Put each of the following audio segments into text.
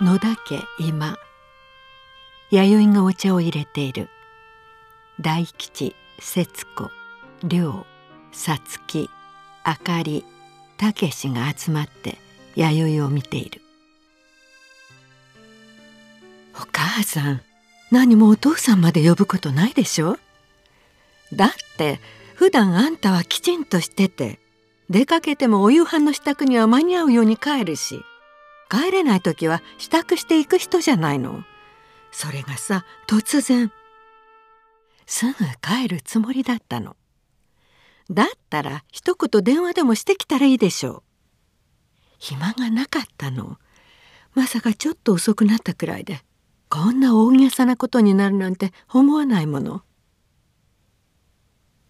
野田家今。弥生がお茶を入れている。大吉節子亮さつきあかりたけしが集まって弥生を見ている。お母さん何もお父さんまで呼ぶことないでしょ？だって普段あんたはきちんとしてて出かけてもお夕飯の支度には間に合うように帰るし。帰れない時は支度していく人じゃないの。それがさ突然。すぐ帰るつもりだったの。だったら一言電話でもしてきたらいいでしょう。暇がなかったの。まさかちょっと遅くなったくらいでこんな大げさなことになるなんて思わないもの。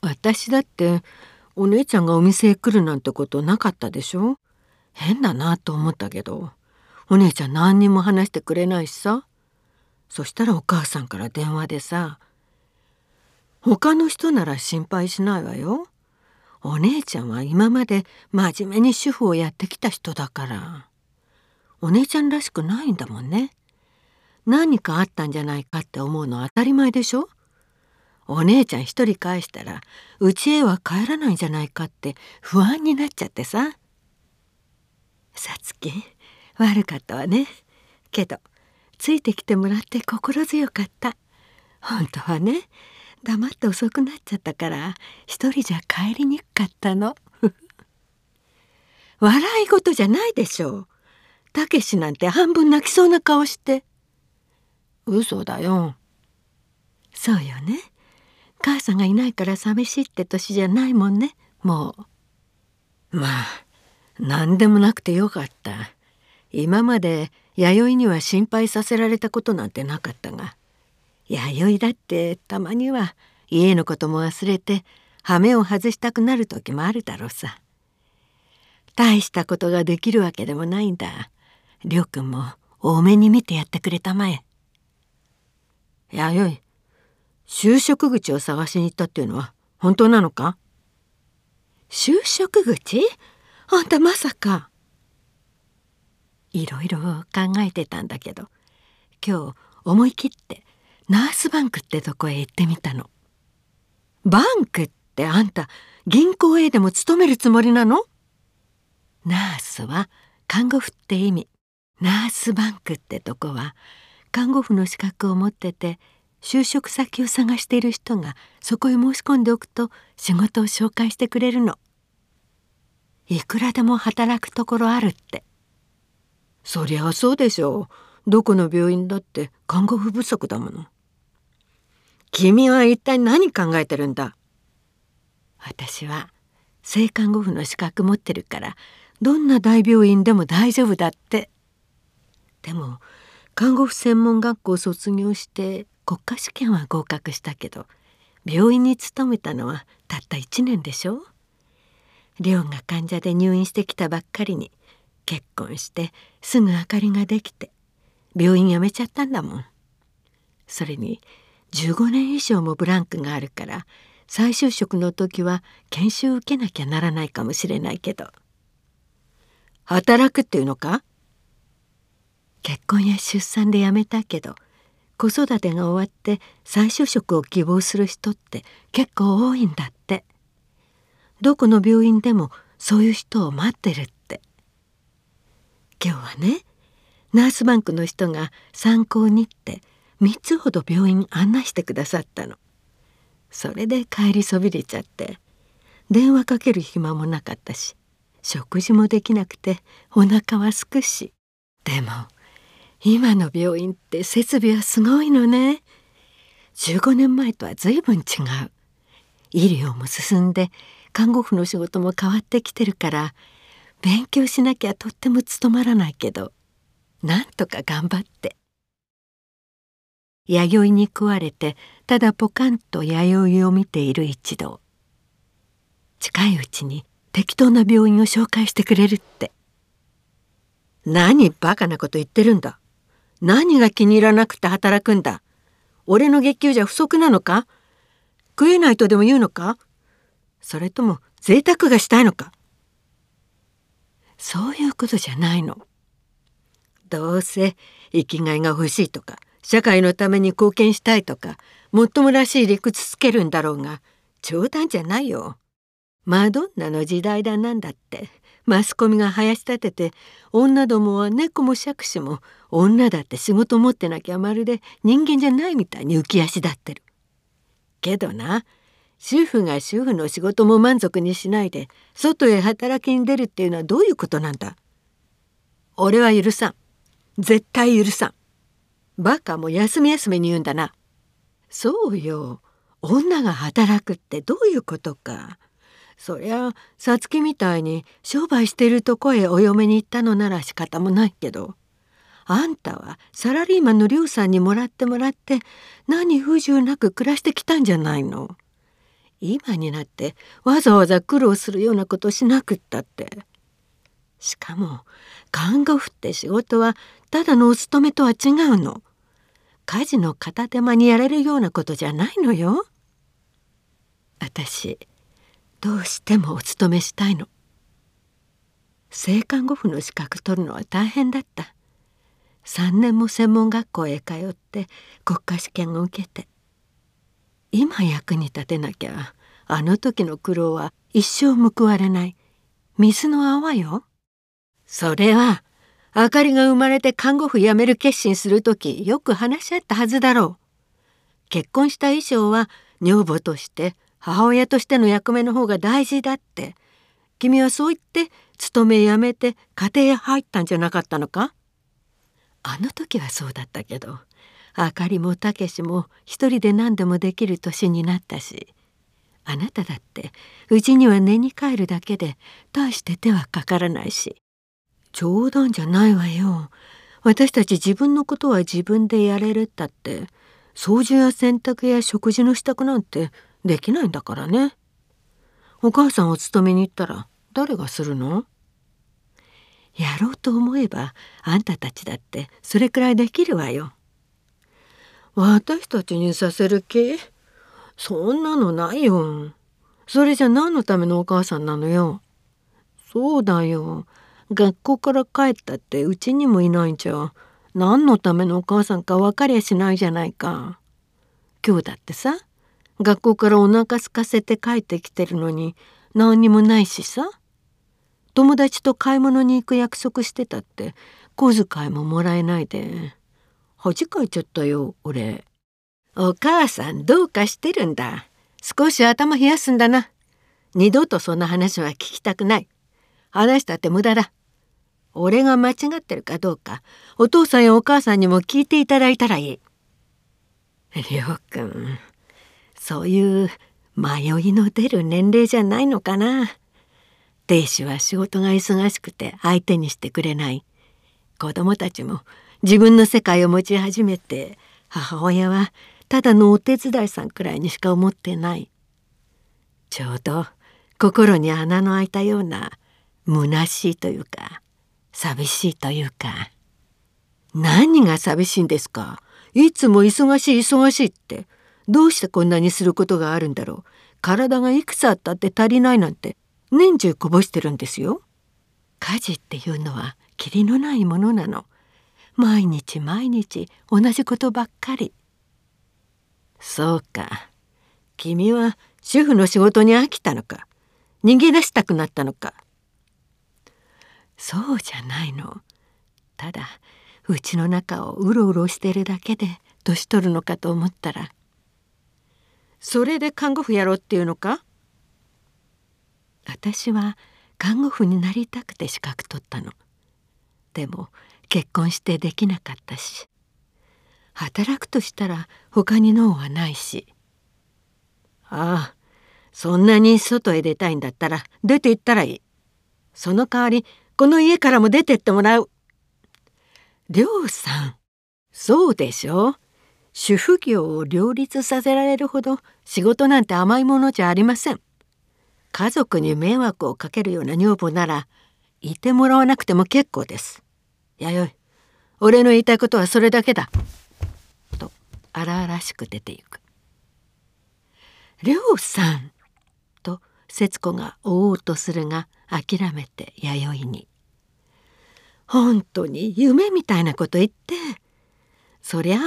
私だってお姉ちゃんがお店へ来るなんてことなかったでしょ。変だなと思ったけど。お姉ちゃん何にも話してくれないしさ。そしたらお母さんから電話でさ「他の人なら心配しないわよ。お姉ちゃんは今まで真面目に主婦をやってきた人だから。お姉ちゃんらしくないんだもんね。何かあったんじゃないかって思うのは当たり前でしょ。お姉ちゃん一人返したら家へは帰らないんじゃないかって不安になっちゃってさ。さつき悪かったわね。けどついてきてもらって心強かった。本当はね黙って遅くなっちゃったから一人じゃ帰りにくかったの。笑い事じゃないでしょ。うたけしなんて半分泣きそうな顔して。嘘だよ。そうよね。母さんがいないから寂しいって年じゃないもんね。もう。まあ何でもなくてよかった今まで弥生には心配させられたことなんてなかったが弥生だってたまには家のことも忘れて羽目を外したくなる時もあるだろうさ。大したことができるわけでもないんだ。りょうくんも多めに見てやってくれたまえ。弥生就職口を探しに行ったっていうのは本当なのか？就職口？あんたまさか。いろいろ考えてたんだけど今日思い切ってナースバンクってとこへ行ってみたの。バンクってあんた銀行へでも勤めるつもりなの？ナースは看護婦って意味。ナースバンクってとこは看護婦の資格を持ってて就職先を探している人がそこへ申し込んでおくと仕事を紹介してくれるの。いくらでも働くところあるって。そりゃそうでしょう。どこの病院だって看護婦不足だもの。君は一体何考えてるんだ？私は性看護婦の資格持ってるからどんな大病院でも大丈夫だって。でも看護婦専門学校を卒業して国家試験は合格したけど病院に勤めたのはたった1年でしょ亮が患者で入院してきたばっかりに結婚してすぐ明かりができて病院辞めちゃったんだもん。それに15年以上もブランクがあるから再就職の時は研修受けなきゃならないかもしれないけど。働くっていうのか？結婚や出産で辞めたけど子育てが終わって再就職を希望する人って結構多いんだって。どこの病院でもそういう人を待ってるって。今日はねナースバンクの人が参考にって3つほど病院案内してくださったの。それで帰りそびれちゃって電話かける暇もなかったし食事もできなくてお腹はすくし。でも今の病院って設備はすごいのね。15年前とは随分違う。医療も進んで看護婦の仕事も変わってきてるから勉強しなきゃとっても務まらないけどなんとか頑張って。弥生に食われてただポカンと弥生を見ている一同。近いうちに適当な病院を紹介してくれるって。何バカなこと言ってるんだ。何が気に入らなくて働くんだ。俺の月給じゃ不足なのか。食えないとでも言うのか。それとも贅沢がしたいのか。そういうことじゃないのどうせ生きがいが欲しいとか社会のために貢献したいとかもっともらしい理屈つけるんだろうが冗談じゃないよ。マドンナの時代だなんだってマスコミが林立てて女どもは猫も杓子も女だって仕事持ってなきゃまるで人間じゃないみたいに浮き足立ってる。けどな主婦が主婦の仕事も満足にしないで外へ働きに出るっていうのはどういうことなんだ？俺は許さん。絶対許さん。バカも休み休みに言うんだな。そうよ。女が働くってどういうことか。そりゃさつきみたいに商売してるとこへお嫁に行ったのなら仕方もないけど。あんたはサラリーマンの劉さんにもらってもらって何不自由なく暮らしてきたんじゃないの？今になってわざわざ苦労するようなことしなくったって。しかも看護婦って仕事はただのお勤めとは違うの。家事の片手間にやれるようなことじゃないのよ。私どうしてもお勤めしたいの性看護婦の資格取るのは大変だった3年も専門学校へ通って国家試験を受けて今役に立てなきゃあの時の苦労は一生報われない。水の泡よ。それはあかりが生まれて看護婦辞める決心する時よく話し合ったはずだろう。結婚した以上は女房として母親としての役目の方が大事だって。君はそう言って勤め辞めて家庭へ入ったんじゃなかったのか？あの時はそうだったけどあかりもたけしも一人で何でもできる年になったしあなただってうちには寝に帰るだけで大して手はかからないし冗談じゃないわよ。私たち自分のことは自分でやれるったって掃除や洗濯や食事の支度なんてできないんだからね。お母さんお勤めに行ったら誰がするの？やろうと思えばあんたたちだってそれくらいできるわよ。私たちにさせる気？そんなのないよ。それじゃ何のためのお母さんなのよ？そうだよ。学校から帰ったってうちにもいないんじゃ。何のためのお母さんか分かりゃしないじゃないか。今日だってさ学校からお腹空かせて帰ってきてるのに何にもないしさ。友達と買い物に行く約束してたって小遣いももらえないで。恥かいちゃったよ俺。お母さんどうかしてるんだ。少し頭冷やすんだな。二度とそんな話は聞きたくない。話したって無駄だ。俺が間違ってるかどうかお父さんやお母さんにも聞いていただいたらいい。りょうくんそういう迷いの出る年齢じゃないのかな。亭主は仕事が忙しくて相手にしてくれない。子供たちも自分の世界を持ち始めて母親はただのお手伝いさんくらいにしか思ってないちょうど心に穴の開いたような虚しいというか寂しいというか何が寂しいんですか？いつも忙しい忙しいってどうしてこんなにすることがあるんだろう？体がいくつあったって足りないなんて年中こぼしてるんですよ。家事っていうのはきりのないものなの。毎日毎日同じことばっかり。そうか。君は主婦の仕事に飽きたのか。逃げ出したくなったのか。そうじゃないの。ただうちの中をうろうろしてるだけで年取るのかと思ったらそれで看護婦やろうっていうのか？私は看護婦になりたくて資格取ったのでも結婚してできなかったし働くとしたら他に脳はないし。ああそんなに外へ出たいんだったら出て行ったらいい。その代わりこの家からも出てってもらう。りょうさんそうでしょ？主婦業を両立させられるほど仕事なんて甘いものじゃありません。家族に迷惑をかけるような女房ならいてもらわなくても結構です。弥生。俺の言いたいことはそれだけだ。と荒々しく出ていく。りょうさん。と節子が追おうとするが諦めて弥生に。本当に夢みたいなこと言って。そりゃ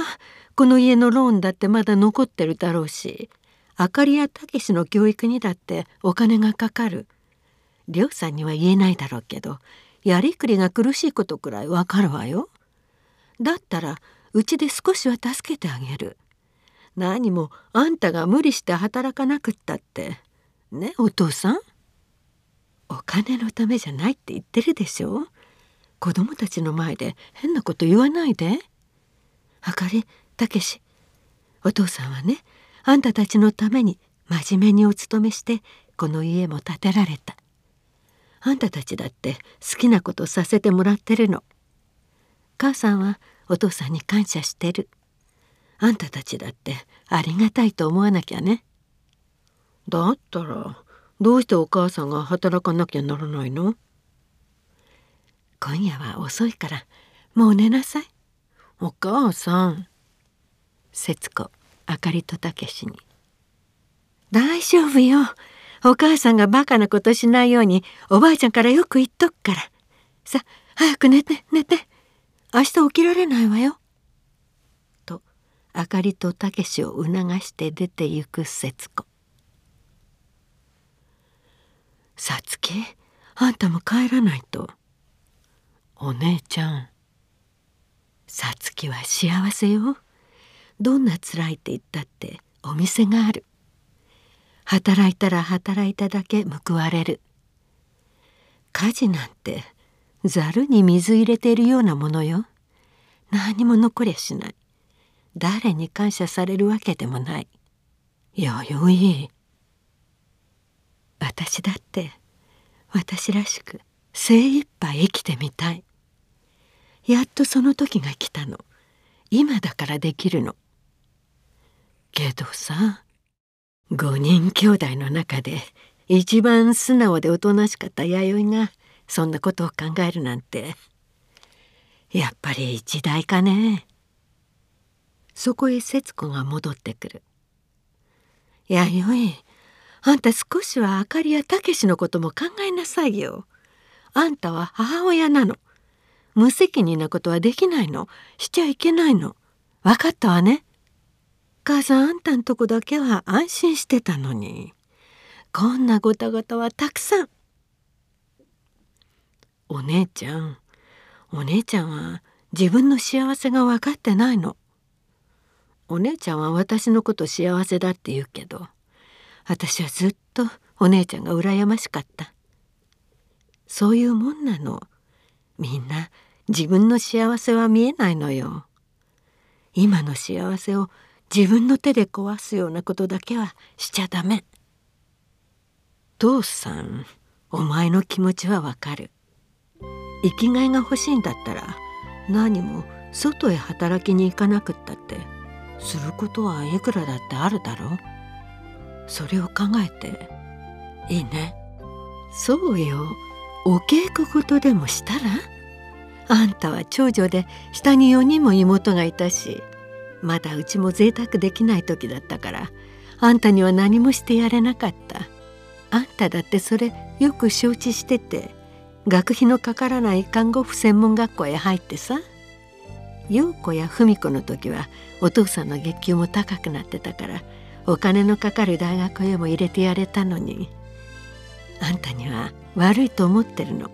この家のローンだってまだ残ってるだろうしあかりやたけしの教育にだってお金がかかる。りょうさんには言えないだろうけどやりくりが苦しいことくらいわかるわよ。だったらうちで少しは助けてあげる。何もあんたが無理して働かなくったって。ねお父さん。お金のためじゃないって言ってるでしょ。子供たちの前で変なこと言わないで。あかりたけしお父さんはねあんたたちのために真面目にお勤めしてこの家も建てられた。あんたたちだって好きなことさせてもらってるの。母さんはお父さんに感謝してる。あんたたちだってありがたいと思わなきゃね。だったらどうしてお母さんが働かなきゃならないの？今夜は遅いからもう寝なさい。お母さん。節子あかりとたけしに。大丈夫よ。お母さんがバカなことしないようにおばあちゃんからよく言っとくから。さ早く寝て寝て。明日起きられないわよ。とあかりとたけしを促して出て行く節子。さつきあんたも帰らないと。お姉ちゃん。さつきは幸せよ。どんな辛いって言ったってお店がある。働いたら働いただけ報われる。家事なんてざるに水入れているようなものよ。何も残りゃしない。誰に感謝されるわけでもない。よよい。私だって私らしく精一杯生きてみたい。やっとその時が来たの。今だからできるの。けどさ5人兄弟の中で一番素直でおとなしかった弥生がそんなことを考えるなんてやっぱり時代かね。そこへ節子が戻ってくる。弥生あんた少しはあかりやたけしのことも考えなさいよ。あんたは母親なの。無責任なことはできないの。しちゃいけないの。分かったわね。母さんあんたんとこだけは安心してたのに。こんなごたごたはたくさん。お姉ちゃん。お姉ちゃんは自分の幸せが分かってないの。お姉ちゃんは私のこと幸せだって言うけど私はずっとお姉ちゃんが羨ましかった。そういうもんなの。みんな自分の幸せは見えないのよ。今の幸せを自分の手で壊すようなことだけはしちゃダメ。父さんお前の気持ちはわかる。生きがいが欲しいんだったら何も外へ働きに行かなくったってすることはいくらだってあるだろう。それを考えていいね。そうよ。お稽古事でもしたら？あんたは長女で下に4人も妹がいたしまだうちも贅沢できない時だったからあんたには何もしてやれなかった。あんただってそれよく承知してて学費のかからない看護婦専門学校へ入ってさ。陽子や文子の時はお父さんの月給も高くなってたからお金のかかる大学へも入れてやれたのに。あんたには悪いと思ってるの。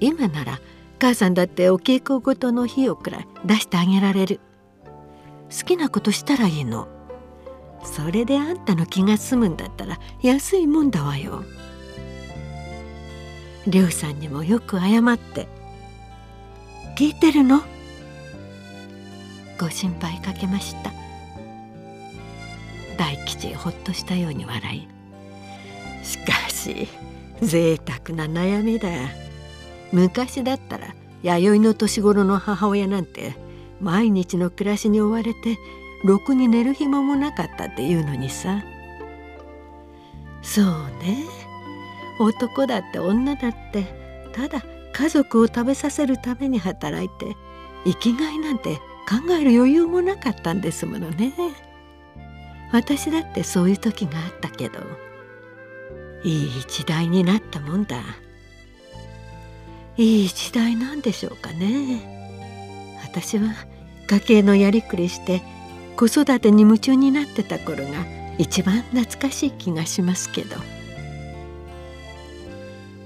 今なら母さんだってお稽古ごとの費用くらい出してあげられる。好きなことしたらいいの。それであんたの気が済むんだったら安いもんだわよ。りょうさんにもよく謝って。聞いてるの？ご心配かけました。大吉ほっとしたように笑い。しかし贅沢な悩みだ。昔だったら弥生の年頃の母親なんて毎日の暮らしに追われてろくに寝る暇もなかったっていうのにさ。そうね。男だって女だってただ家族を食べさせるために働いて生きがいなんて考える余裕もなかったんですものね。私だってそういう時があったけどいい時代になったもんだ。いい時代なんでしょうかね。私は家計のやりくりして子育てに夢中になってた頃が一番懐かしい気がしますけど。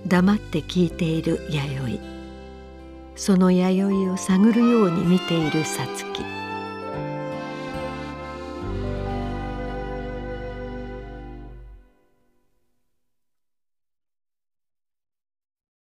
黙って聞いている弥生。その弥生を探るように見ているさつき